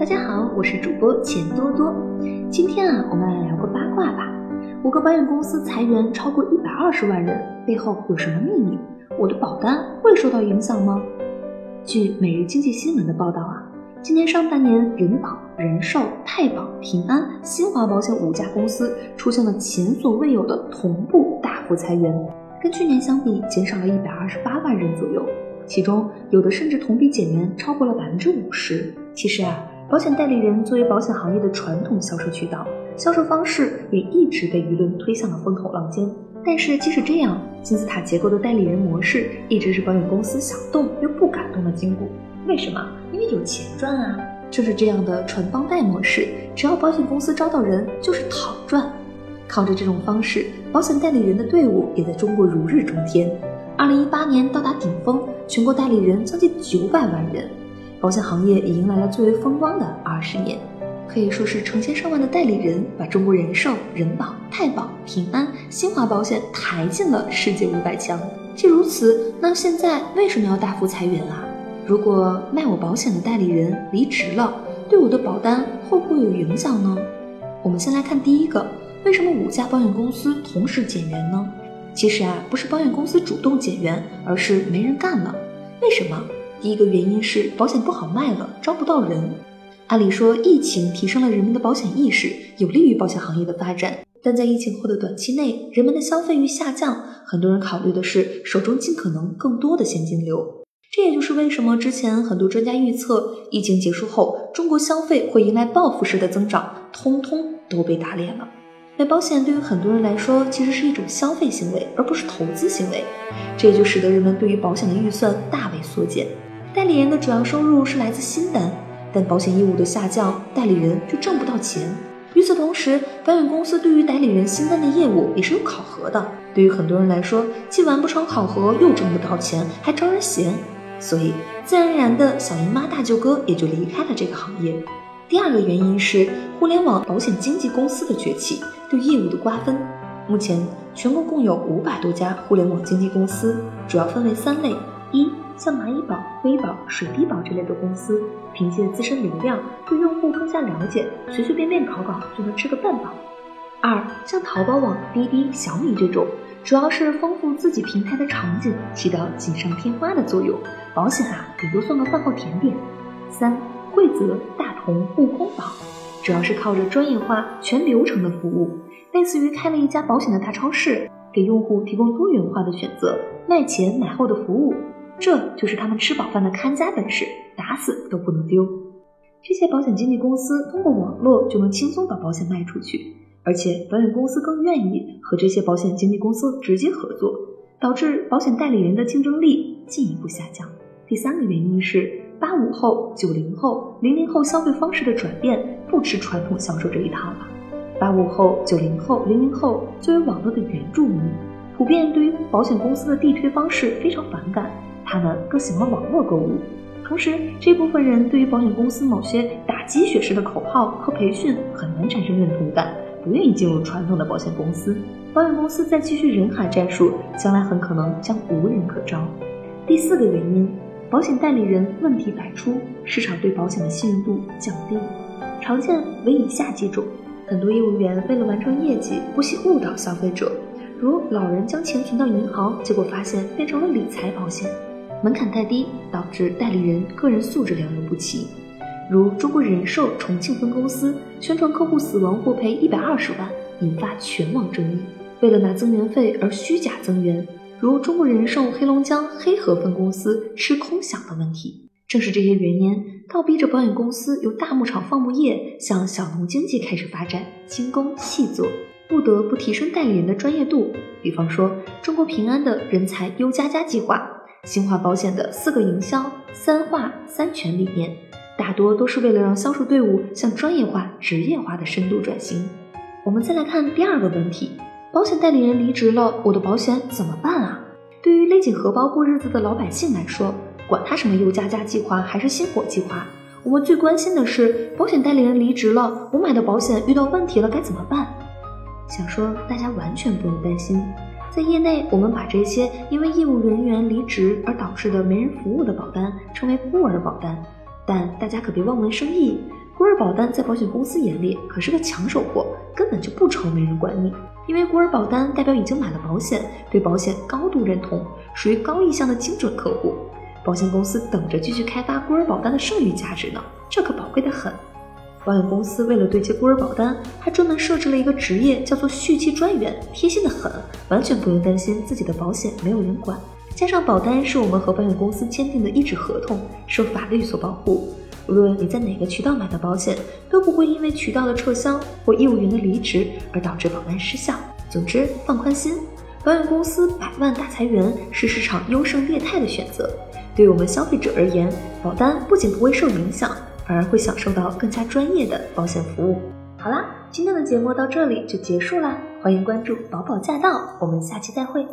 大家好，我是主播钱多多。今天啊，我们来聊个八卦吧。五个保险公司裁员超过一百二十万人，背后有什么秘密？我的保单会受到影响吗？据每日经济新闻的报道啊，今年上半年，人保、人寿、太保、平安、新华保险五家公司出现了前所未有的同步大幅裁员，跟去年相比，减少了一百二十八万人左右。其中有的甚至同比减员超过了百分之五十。其实啊，保险代理人作为保险行业的传统销售渠道，销售方式也一直被舆论推向了风口浪尖。但是即使这样，金字塔结构的代理人模式一直是保险公司想动又不敢动的筋骨。为什么？因为有钱赚啊！正是这样的传帮带模式，只要保险公司招到人，就是躺赚。靠着这种方式，保险代理人的队伍也在中国如日中天。二零一八年到达顶峰，全国代理人将近九百万人，保险行业也迎来了最为风光的二十年，可以说是成千上万的代理人把中国人寿、人保、太保、平安、新华保险抬进了世界五百强。既如此，那现在为什么要大幅裁员啊？如果卖我保险的代理人离职了，对我的保单会不会有影响呢？我们先来看第一个，为什么五家保险公司同时减员呢？其实啊，不是保险公司主动减员，而是没人干了。为什么？第一个原因是保险不好卖了，招不到人。按理说，疫情提升了人们的保险意识，有利于保险行业的发展。但在疫情后的短期内，人们的消费欲下降，很多人考虑的是手中尽可能更多的现金流。这也就是为什么之前很多专家预测，疫情结束后中国消费会迎来报复式的增长，通通都被打脸了。买保险对于很多人来说，其实是一种消费行为，而不是投资行为。这也就使得人们对于保险的预算大为缩减。代理人的主要收入是来自新单，但保险业务的下降，代理人就挣不到钱。与此同时，保险公司对于代理人新单的业务也是有考核的。对于很多人来说，既完不成考核，又挣不到钱，还招人嫌，所以自然而然的小姨妈大舅哥也就离开了这个行业。第二个原因是互联网保险经纪公司的崛起对业务的瓜分。目前全国共有五百多家互联网经纪公司，主要分为三类：一、像蚂蚁保、微保、水滴保这类的公司，凭借自身流量对用户更加了解，随随便便搞搞就能吃个半饱；二、像淘宝网、滴滴、小米这种，主要是丰富自己平台的场景，起到锦上添花的作用，保险啊顶多算个饭后甜点；三、惠泽、大。同悟空保主要是靠着专业化、全流程的服务，类似于开了一家保险的大超市，给用户提供多元化的选择，卖前买后的服务，这就是他们吃饱饭的看家本事，打死都不能丢。这些保险经纪公司通过网络就能轻松把保险卖出去，而且保险公司更愿意和这些保险经纪公司直接合作，导致保险代理人的竞争力进一步下降。第三个原因是。八五后、九零后、零零后消费方式的转变，不吃传统销售这一套了。八五后、九零后、零零后作为网络的原住民，普遍对于保险公司的地推方式非常反感，他们更喜欢网络购物。同时，这部分人对于保险公司某些打鸡血式的口号和培训很难产生认同感，不愿意进入传统的保险公司。保险公司再继续人海战术，将来很可能将无人可招。第四个原因。保险代理人问题百出，市场对保险的信任度降低，常见为以下几种：很多业务员为了完成业绩，不惜误导消费者，如老人将钱存到银行，结果发现变成了理财保险；门槛太低，导致代理人个人素质良莠不齐，如中国人寿重庆分公司宣传客户死亡获赔一百二十万，引发全网争议，为了拿增援费而虚假增援。如中国人寿黑龙江黑河分公司吃空饷的问题，正是这些原因，倒逼着保险公司由大牧场放牧业向小农经济开始发展，精工细作，不得不提升代理人的专业度。比方说，中国平安的人才优加加计划，新华保险的四个营销三化三全理念，大多都是为了让销售队伍向专业化、职业化的深度转型。我们再来看第二个问题。保险代理人离职了，我的保险怎么办啊？对于勒紧荷包过日子的老百姓来说，管他什么优加加计划还是星火计划，我们最关心的是保险代理人离职了，我买的保险遇到问题了该怎么办？想说大家完全不用担心，在业内我们把这些因为业务人员离职而导致的没人服务的保单称为孤儿保单，但大家可别望文生义。孤儿保单在保险公司眼里可是个抢手货，根本就不愁没人管你。因为孤儿保单代表已经买了保险，对保险高度认同，属于高意向的精准客户。保险公司等着继续开发孤儿保单的剩余价值呢，这可宝贵的很。保险公司为了对接孤儿保单，还专门设置了一个职业，叫做续期专员，贴心的很，完全不用担心自己的保险没有人管。加上保单是我们和保险公司签订的一纸合同，受法律所保护。无论你在哪个渠道买的保险，都不会因为渠道的撤销或业务员的离职而导致保单失效。总之，放宽心，保险公司百万大裁员是市场优胜劣汰的选择。对我们消费者而言，保单不仅不会受影响。而会享受到更加专业的保险服务。好啦，今天的节目到这里就结束啦，欢迎关注“宝宝驾到”，我们下期再会。